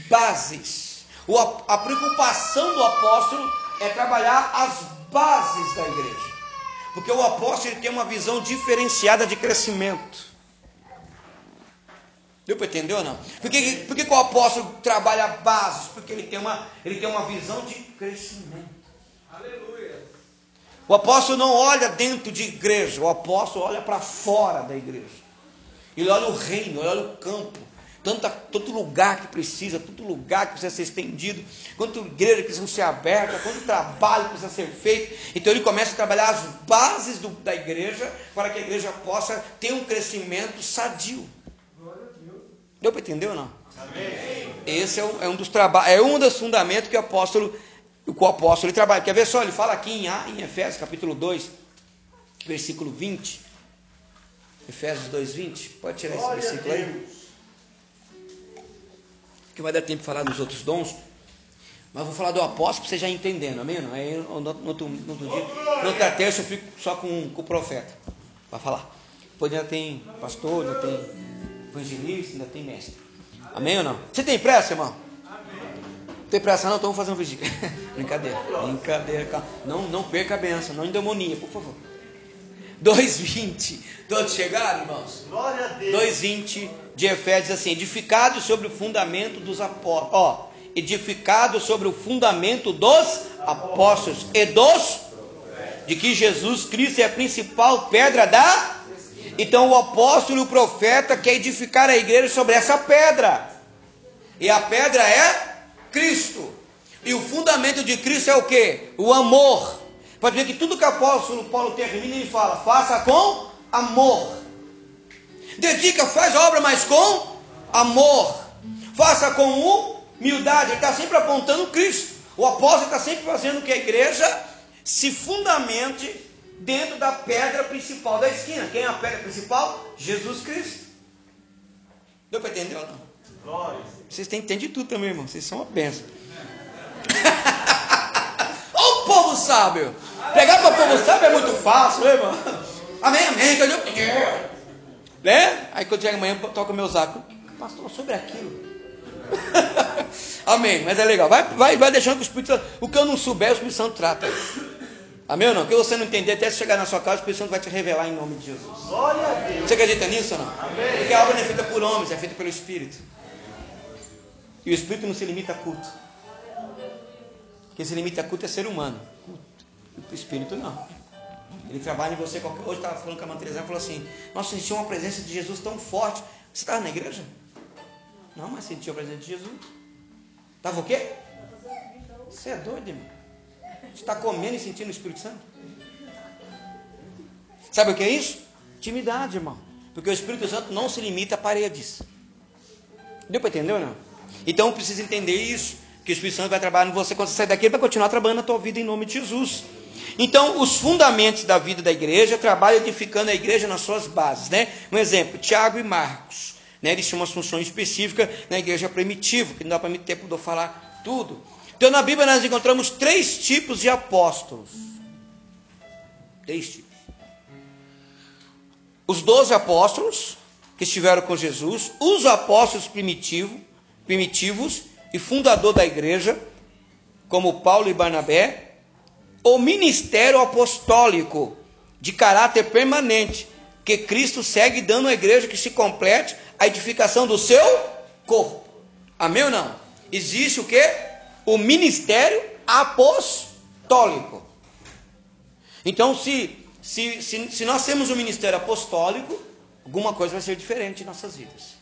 bases. O, a preocupação do apóstolo é trabalhar as bases da igreja, porque o apóstolo tem uma visão diferenciada de crescimento. Deu para entender ou não? Por que, por que o apóstolo trabalha bases? Porque ele tem uma, ele tem uma visão de crescimento. Aleluia. O apóstolo não olha dentro de igreja, o apóstolo olha para fora da igreja. Ele olha o reino, ele olha o campo. Tanto, tanto lugar que precisa, tanto lugar que precisa ser estendido, quanto igreja que precisa ser aberta, quanto trabalho que precisa ser feito. Então ele começa a trabalhar as bases do, da igreja para que a igreja possa ter um crescimento sadio. Deu para entender ou não? Amém. Esse é um, é um dos trabalhos, é um dos fundamentos que o apóstolo, o apóstolo ele trabalha. Quer ver só? Ele fala aqui em, em Efésios capítulo 2, versículo 20. Efésios 2, 20. Pode tirar esse versículo aí. Que vai dar tempo de falar dos outros dons. Mas vou falar do apóstolo para você já entendendo, amém? Não? Aí no outro, no outro dia, no outra terça eu fico só com, com o profeta para falar. Depois ainda tem pastor, ainda tem evangelista, ainda tem mestre. Amém ou não? Você tem pressa, irmão? Não tem pressa não, então vamos fazer um vigília. [laughs] Brincadeira, brincadeira, calma. Não, não perca a benção, não endemonia, por favor. 2,20. Todos chegaram, irmãos?
Glória a Deus.
2,20 de Efésios assim: edificado sobre o fundamento dos apóstolos. Ó, edificado sobre o fundamento dos apóstolos e dos de que Jesus Cristo é a principal pedra da então o apóstolo e o profeta quer edificar a igreja sobre essa pedra. E a pedra é Cristo. E o fundamento de Cristo é o que? O amor. Pode ver que tudo que o apóstolo Paulo termina, ele fala: faça com amor. Dedica, faz obra, mas com amor. Faça com humildade. Ele está sempre apontando Cristo. O apóstolo está sempre fazendo que a igreja se fundamente dentro da pedra principal da esquina. Quem é a pedra principal? Jesus Cristo. Deu para entender ou não? Glória. Vocês têm que entender tudo também, irmão. Vocês são uma benção. [laughs] Olha o povo sábio. Pegar para o povo sábio é muito fácil, né, irmão? Amém, amém. Entendeu? Né? Aí quando chega amanhã, toca meu saco. Pastor, sobre aquilo. [laughs] amém. Mas é legal. Vai, vai, vai deixando que o Espírito Santo. O que eu não souber, o Espírito Santo trata. Amém ou não? Que você não entender, até chegar na sua casa, o Espírito Santo vai te revelar em nome de Jesus.
Glória a Deus.
Você acredita nisso ou não?
Amém.
Porque a obra não é feita por homens, é feita pelo Espírito. E o Espírito não se limita a culto. Quem se limita a culto é ser humano. O Espírito não. Ele trabalha em você qualquer. Hoje estava falando com a Mãe Teresa, falou assim: Nossa, sentiu uma presença de Jesus tão forte. Você estava na igreja? Não, mas sentiu a presença de Jesus. Estava o quê? Você é doido, irmão? Está comendo e sentindo o Espírito Santo? Sabe o que é isso? Intimidade, irmão. Porque o Espírito Santo não se limita a paredes. Deu para entender ou não? Então precisa entender isso. Que o Espírito Santo vai trabalhar em você quando você sair daqui, ele vai continuar trabalhando na tua vida em nome de Jesus. Então, os fundamentos da vida da igreja, trabalha edificando a igreja nas suas bases, né? Um exemplo, Tiago e Marcos, né? Eles tinham uma função específica na igreja primitiva, que não dá para mim tempo de eu falar tudo. Então, na Bíblia nós encontramos três tipos de apóstolos. Três tipos. Os doze apóstolos que estiveram com Jesus, os apóstolos primitivos, primitivos e fundador da igreja, como Paulo e Barnabé, o ministério apostólico de caráter permanente, que Cristo segue dando à igreja que se complete a edificação do seu corpo. Amém ou não? Existe o que? O ministério apostólico. Então, se, se, se, se nós temos um ministério apostólico, alguma coisa vai ser diferente em nossas vidas.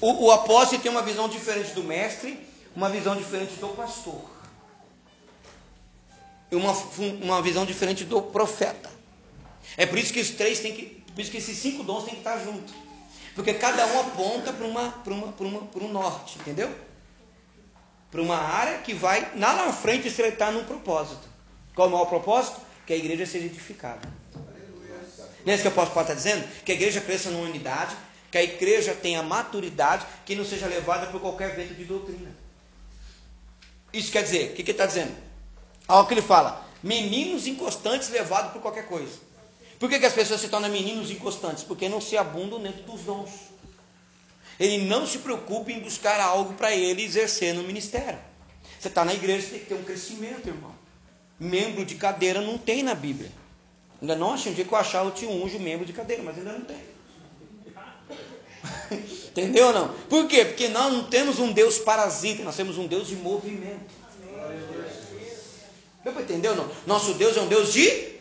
O, o apóstolo tem uma visão diferente do mestre, uma visão diferente do pastor uma, uma visão diferente do profeta. É por isso que os três têm que, por isso que esses cinco dons têm que estar juntos. Porque cada um aponta para uma, para uma, para uma, para um norte, entendeu? Para uma área que vai lá na frente se está num propósito. Qual é o propósito? Que a igreja seja edificada. Não é isso que o apóstolo Paulo está dizendo? Que a igreja cresça numa unidade, que a igreja tenha maturidade, que não seja levada por qualquer vento de doutrina. Isso quer dizer, o que, que ele está dizendo? Olha o que ele fala: meninos inconstantes levados por qualquer coisa. Por que, que as pessoas se tornam meninos inconstantes? Porque não se abundam dentro dos dons. Ele não se preocupa em buscar algo para ele exercer no ministério. Você está na igreja, você tem que ter um crescimento, irmão. Membro de cadeira não tem na Bíblia. Ainda não achei um dia que eu achar eu te unjo membro de cadeira, mas ainda não tem. [laughs] Entendeu ou não? Por quê? Porque nós não temos um Deus parasita, nós temos um Deus de movimento. Deu para ou não? Nosso Deus é um Deus de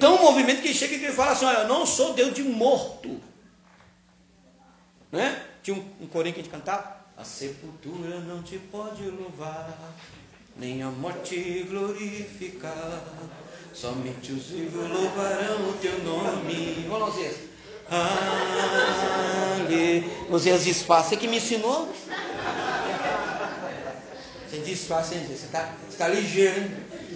tão movimento que chega e ele fala assim: Olha, eu não sou Deus de morto. Né? Tinha um, um corinho que a gente cantava: A sepultura não te pode louvar, nem a morte glorificar. Somente os vivos louvarão o teu nome. Vamos lá, Zé. Ale. Você disfarça. Você que me ensinou? Você disfarça, hein, Você está tá ligeiro, hein?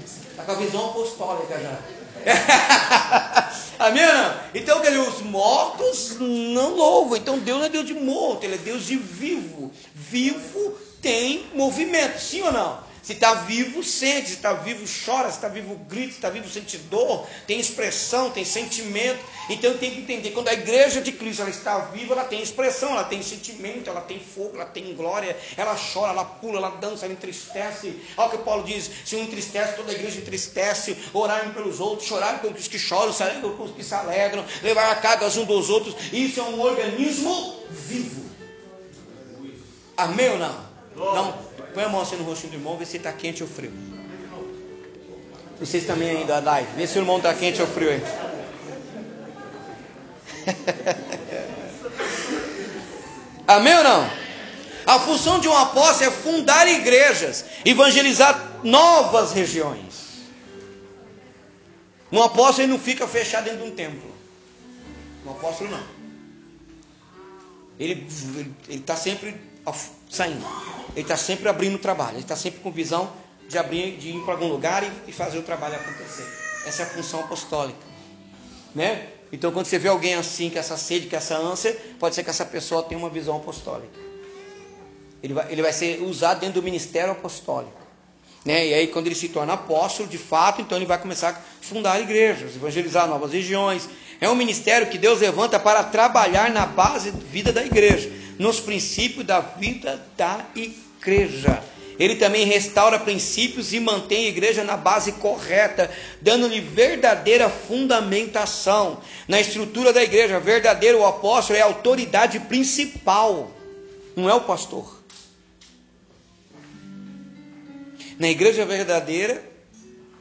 Está com a visão apostólica já. [laughs] Amém ou não? Então, quer dizer, os mortos não louvam. Então, Deus não é Deus de morto, Ele é Deus de vivo. Vivo tem movimento, sim ou não? Se está vivo, sente. Se está vivo, chora. Se está vivo, grita. Se está vivo, sente dor. Tem expressão, tem sentimento. Então tem que entender. Quando a igreja de Cristo ela está viva, ela tem expressão, ela tem sentimento, ela tem fogo, ela tem glória. Ela chora, ela pula, ela dança, ela entristece. Olha o que Paulo diz: se um entristece, toda a igreja entristece. Orarem pelos outros, chorarem pelos que choram, se alegram com os que se alegram. Levar a cargas um dos outros. Isso é um organismo vivo. Amém ou não? Não Põe a mão assim no rostinho do irmão, vê se está quente ou frio. Vocês também aí da live. Vê se o irmão está quente ou frio aí. [laughs] Amém ou não? A função de um apóstolo é fundar igrejas, evangelizar novas regiões. Um apóstolo não fica fechado dentro de um templo. Um apóstolo não. Ele está sempre saindo. Ele está sempre abrindo trabalho, ele está sempre com visão de abrir, de ir para algum lugar e, e, fazer o trabalho acontecer. Essa é a função apostólica, né? Então, quando você vê alguém assim, com essa sede, com essa ânsia, pode ser que essa pessoa tenha uma visão apostólica. Ele vai, ele vai ser usado dentro do ministério apostólico. Né? E aí, quando ele se torna apóstolo, de fato, então ele vai começar a fundar igrejas, evangelizar novas regiões. É um ministério que Deus levanta para trabalhar na base da vida da igreja nos princípios da vida da igreja. Ele também restaura princípios e mantém a igreja na base correta, dando-lhe verdadeira fundamentação. Na estrutura da igreja, verdadeiro o apóstolo é a autoridade principal, não é o pastor. Na igreja verdadeira,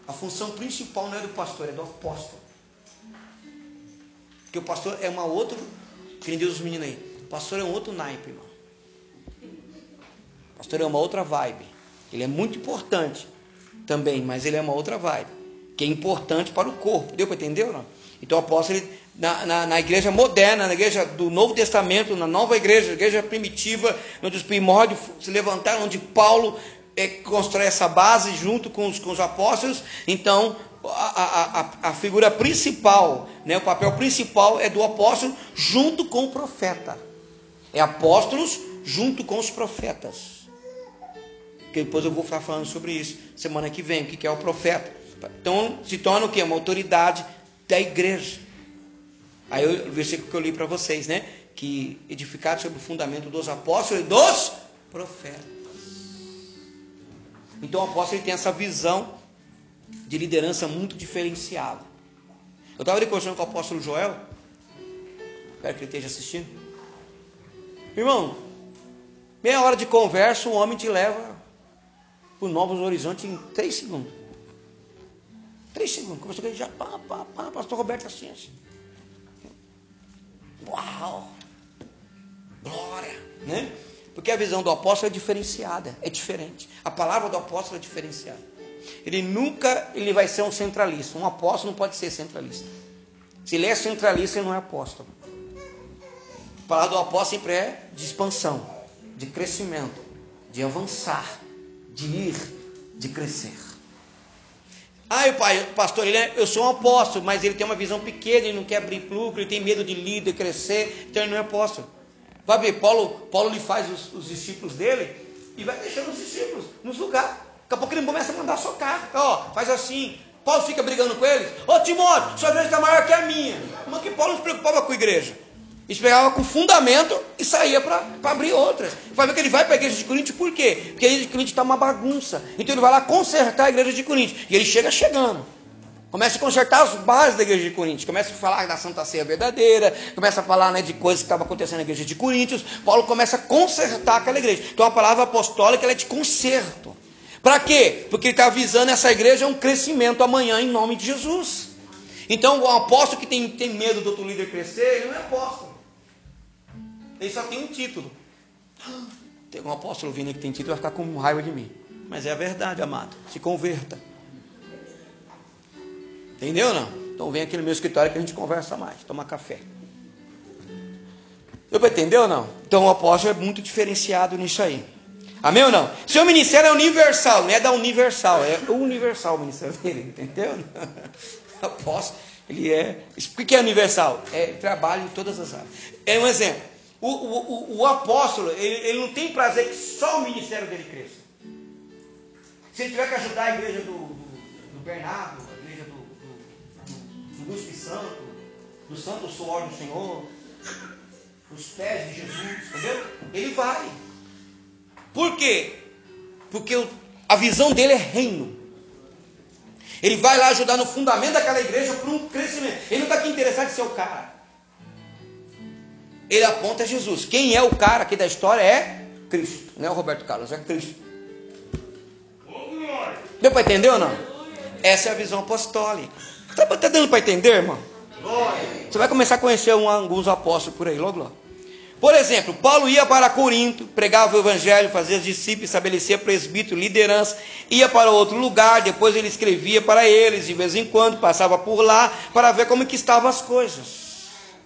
A função principal não é do pastor, é do apóstolo. Porque o pastor é uma outra. Quem diz os meninos aí? Pastor é um outro naipe, irmão. Pastor é uma outra vibe. Ele é muito importante também, mas ele é uma outra vibe. Que é importante para o corpo. Deu para entender ou não? Então o apóstolo, na, na, na, igreja moderna, na igreja do Novo Testamento, na nova igreja, igreja primitiva, onde os primórdios se levantaram, onde Paulo é, constrói essa base junto com os, com os apóstolos, então a, a, a, figura principal, né, o papel principal é do apóstolo junto com o profeta. É apóstolos junto com os profetas. Que depois eu vou ficar falando sobre isso semana que vem, o que é o profeta. Então se torna o que? Uma autoridade da igreja. Aí o versículo que eu li para vocês, né? Que edificado sobre o fundamento dos apóstolos e dos profetas. Então o apóstolo tem essa visão de liderança muito diferenciada. Eu estava conversando com o apóstolo Joel, espero que ele esteja assistindo. Irmão, meia hora de conversa, o homem te leva para novos horizontes em três segundos. Três segundos. Começou a já, pá, pá, pá, pastor Roberto assim, assim. Uau! Glória! Né? Porque a visão do apóstolo é diferenciada, é diferente. A palavra do apóstolo é diferenciada. Ele nunca ele vai ser um centralista. Um apóstolo não pode ser centralista. Se ele é centralista, ele não é apóstolo. A palavra do apóstolo sempre é de expansão, de crescimento, de avançar, de ir, de crescer. Ah, o pastor, ele é, eu sou um apóstolo, mas ele tem uma visão pequena, ele não quer abrir lucro, ele tem medo de líder, crescer, então ele não é apóstolo. Vai ver, Paulo, Paulo lhe faz os, os discípulos dele e vai deixando os discípulos nos lugares. Daqui a pouco ele começa a mandar socar. Ó, faz assim. Paulo fica brigando com eles. Ô Timóteo, sua igreja está maior que a minha. Mas que Paulo não se preocupava com a igreja. Ele se pegava com fundamento e saía para abrir outras. Vai ver que ele vai para a igreja de Coríntios por quê? Porque a igreja de Coríntios está uma bagunça. Então ele vai lá consertar a igreja de Coríntios. E ele chega chegando. Começa a consertar as bases da igreja de Coríntios. Começa a falar da Santa Ceia verdadeira. Começa a falar né, de coisas que estavam acontecendo na igreja de Coríntios. Paulo começa a consertar aquela igreja. Então a palavra apostólica é de conserto. Para quê? Porque ele está avisando essa igreja um crescimento amanhã em nome de Jesus. Então, o apóstolo que tem, tem medo do outro líder crescer, ele não é apóstolo. Ele só tem um título. [gasps] Tem um apóstolo vindo que tem título, vai ficar com raiva de mim. Mas é a verdade, amado. Se converta. Entendeu ou não? Então vem aqui no meu escritório que a gente conversa mais, toma café. Deu para entender ou não? Então o apóstolo é muito diferenciado nisso aí. Amém ou não? Seu ministério é universal, não é da universal, é universal o ministério [laughs] dele, entendeu? [laughs] Apóstolo, ele é. O que é universal? É trabalho em todas as áreas. É um exemplo. O, o, o, o apóstolo, ele, ele, não tem prazer que só o ministério dele cresça. Se ele tiver que ajudar a igreja do, do, do Bernardo, a igreja do, do, do, do Santo, do Santo Suor do Senhor, os pés de Jesus, entendeu? Ele vai. Por quê? Porque a visão dele é reino. Ele vai lá ajudar no fundamento daquela igreja para um crescimento. Ele não está aqui interessado em ser o cara. Ele aponta Jesus. Quem é o cara aqui da história é Cristo. Não é o Roberto Carlos, é Cristo. Deu para entender ou não? Essa é a visão apostólica. Está tá dando para entender, irmão? Você vai começar a conhecer um, alguns apóstolos por aí, logo, logo. Por exemplo, Paulo ia para Corinto, pregava o evangelho, fazia discípulos, estabelecia presbítero, liderança, ia para outro lugar, depois ele escrevia para eles, de vez em quando, passava por lá para ver como que estavam as coisas.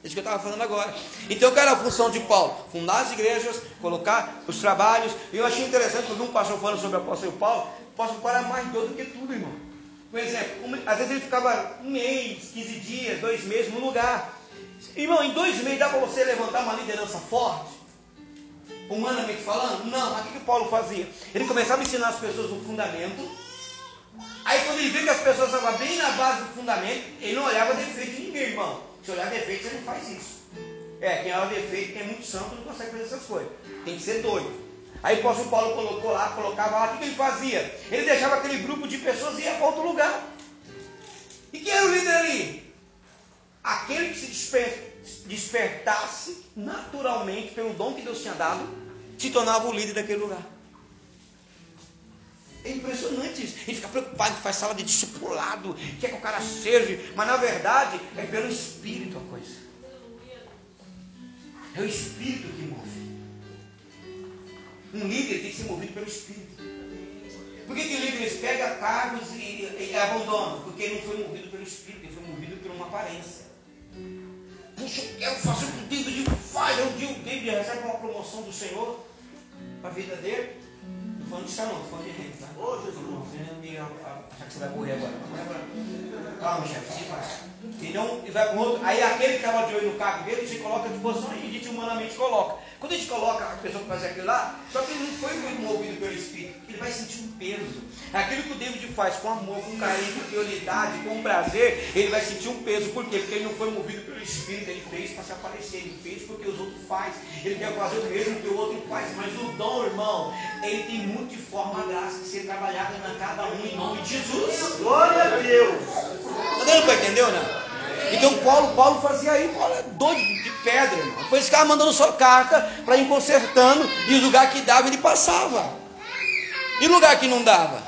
Isso que eu estava falando agora. Então, qual era a função de Paulo? Fundar as igrejas, colocar os trabalhos. E eu achei interessante quando um pastor falando sobre o apóstolo Paulo, o apóstolo Paulo era mais doido do que tudo, irmão. Por exemplo, um, às vezes ele ficava um mês, 15 dias, dois meses no lugar. Irmão, em dois meses dá para você levantar uma liderança forte? Humanamente falando? Não, o que, que Paulo fazia? Ele começava a ensinar as pessoas o fundamento. Aí quando ele vê que as pessoas estavam bem na base do fundamento, ele não olhava defeito de ninguém, irmão. Se olhar defeito, você não faz isso. É, quem olha defeito, quem é muito santo, não consegue fazer essas coisas. Tem que ser doido. Aí o apóstolo Paulo colocou lá, colocava lá, o que ele fazia? Ele deixava aquele grupo de pessoas e ia para outro lugar. E quem era o líder ali? aquele que se desper, despertasse naturalmente pelo dom que Deus tinha dado, se tornava o líder daquele lugar. É impressionante isso. A gente fica preocupado, faz sala de discipulado, quer que o cara seja, mas na verdade é pelo Espírito a coisa. É o Espírito que move. Um líder tem que ser movido pelo Espírito. Por que, que líderes pega cargos e, e abandonam? Porque ele não foi movido pelo Espírito, ele foi movido por uma aparência. Puxa, eu quero fazer o que o David faz. Um dia o David recebe uma promoção do Senhor para a vida dele. Não falando de não, falando de reino, tá? Ô, Jesus. Não, você não achar que você vai morrer agora. Calma, chefe, sim, vai. Então, e vai com outro. Aí aquele que estava de olho no cargo dele, se coloca à disposição e a gente humanamente coloca. Quando a gente coloca a pessoa para fazer aquilo lá, só que ele não foi movido pelo Espírito, ele vai sentir um peso. Aquilo que o David faz com amor, com carinho, com prioridade, com prazer, ele vai sentir um peso. Por quê? Porque ele não foi movido pelo Espírito, ele fez para se aparecer, ele fez porque os outros fazem. Ele quer fazer o mesmo que o outro faz, mas o dom, irmão, ele tem multiforme a graça de ser trabalhada na cada um em nome de Jesus.
Glória a Deus.
Está dando para entender ou não? Então Paulo, Paulo fazia aí, Paulo é doido de pedra, irmão. Depois ficava mandando só carta para ir consertando, e o lugar que dava ele passava. E lugar que não dava?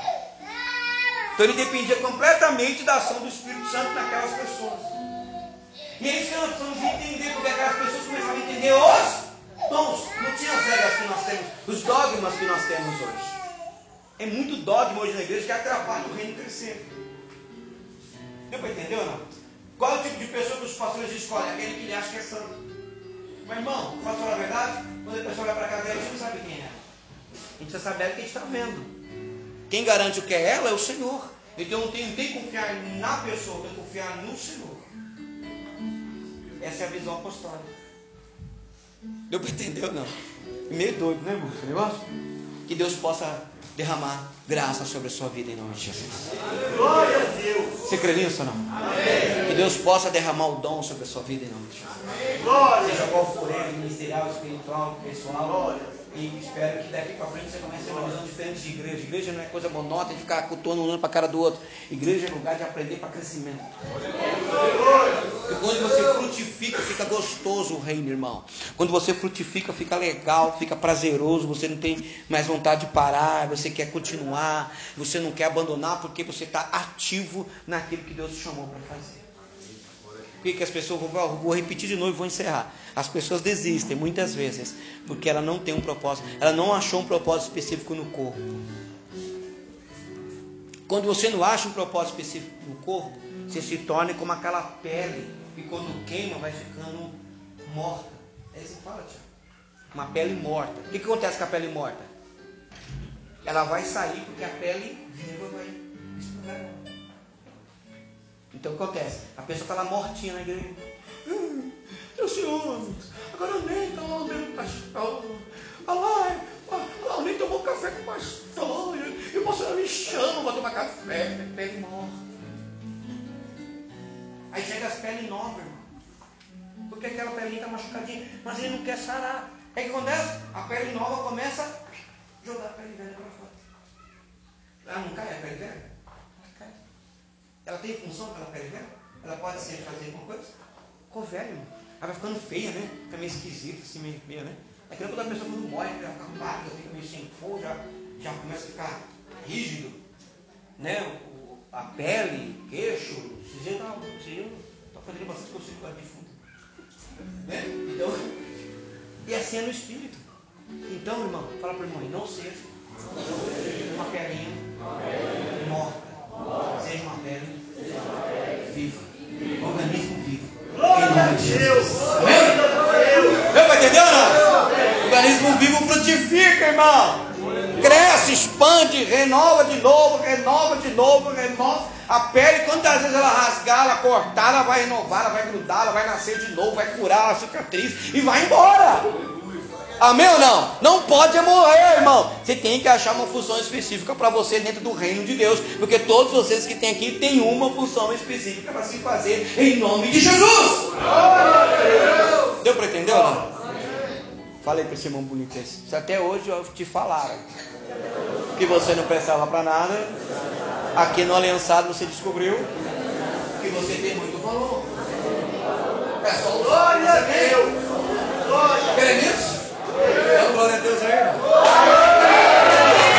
Então ele dependia completamente da ação do Espírito Santo naquelas pessoas. E é isso que nós precisamos entender, porque aquelas pessoas começaram a entender os dons. Não tinha as regras que nós temos, os dogmas que nós temos hoje. É muito dogma hoje na igreja que atrapalha o reino crescer. Deu para entender ou não? Qual é o tipo de pessoa que os pastores escolhem? Aquele que ele acha que é santo. Mas irmão, posso falar a verdade? Quando a pessoa olha para cá, a gente não sabe quem é. A gente só sabe ela que a gente está vendo. Quem garante o que é ela é o Senhor. Então eu tenho, tenho que confiar na pessoa, eu tenho que confiar no Senhor. Essa é a visão apostólica. Deu para entender ou não? Meio doido, né, irmão? Esse negócio? Que Deus possa derramar graça sobre a sua vida em nome de Jesus.
Glória a Deus.
Você crê nisso ou não? Amém. Que Deus possa derramar o dom sobre a sua vida em nome de Jesus.
Glória.
Seja qual for ele, ministerial, espiritual, pessoal. Glória. E espero que daqui para frente você comece a uma visão diferente de igreja. Igreja não é coisa monótona de ficar cultuando um olhando para a cara do outro. Igreja é lugar de aprender para crescimento. Quando você frutifica, fica gostoso o reino, irmão. Quando você frutifica, fica legal, fica prazeroso. Você não tem mais vontade de parar, você quer continuar, você não quer abandonar porque você está ativo naquilo que Deus te chamou para fazer. Por que, que as pessoas, vou, vou repetir de novo e vou encerrar. As pessoas desistem muitas vezes porque ela não tem um propósito, ela não achou um propósito específico no corpo. Quando você não acha um propósito específico no corpo, você se torna como aquela pele que quando queima vai ficando morta. É isso que fala, tia. Uma pele morta. O que, acontece com a pele morta? Ela vai sair porque a pele viva vai explorar. Então o que acontece? A pessoa está lá mortinha na igreja. Hum, meus senhores, agora eu nem estou lá o pastor. Olha lá, olha lá, eu nem tomou café com o pastor. E o pastor me chama para tomar café. Pele morta. Aí chega as peles novas, irmão. Porque aquela pelinha está machucadinha, mas ele não quer sarar. Aí o que acontece? A pele nova começa a jogar a pele velha para fora. Ela não cai a pele velha? Cai. Ela tem função aquela pele velha? Ela pode ser fazer alguma coisa? Ficou velha, irmão. Ela vai ficando feia, né? Fica meio esquisita, assim, meio, meio né? É que quando a pessoa quando morre, já fica pálida, fica meio sem cor, já, já começa a ficar rígido. Né? O, a pele, queixo, esse dia eu estou fazendo bastante conselho com a defunta. Né? Então, e assim é no espírito. Então, irmão, fala para o irmão, não seja uma pelinha morta. Seja uma pele viva. Organismo vivo.
Glória a Deus.
Amém? Deu para entender não? organismo vivo frutifica, irmão. Cresce, expande, renova de novo, renova de novo, renova. A pele, quantas vezes ela rasgar, ela cortar, ela vai renovar, ela vai grudar, ela vai nascer de novo, vai curar a cicatriz e vai embora. Amém ou não? Não pode morrer, irmão. Você tem que achar uma função específica para você dentro do reino de Deus, porque todos vocês que têm aqui têm uma função específica para se fazer em nome de Jesus. Deu para entender ou não? Falei para esse irmão bonito esse. Se até hoje eu te falaram que você não prestava para nada, aqui no Aliançado você descobriu que você tem muito valor. É só o
Glória a Deus. Glória.
Quer nisso? Dá glória a Deus aí.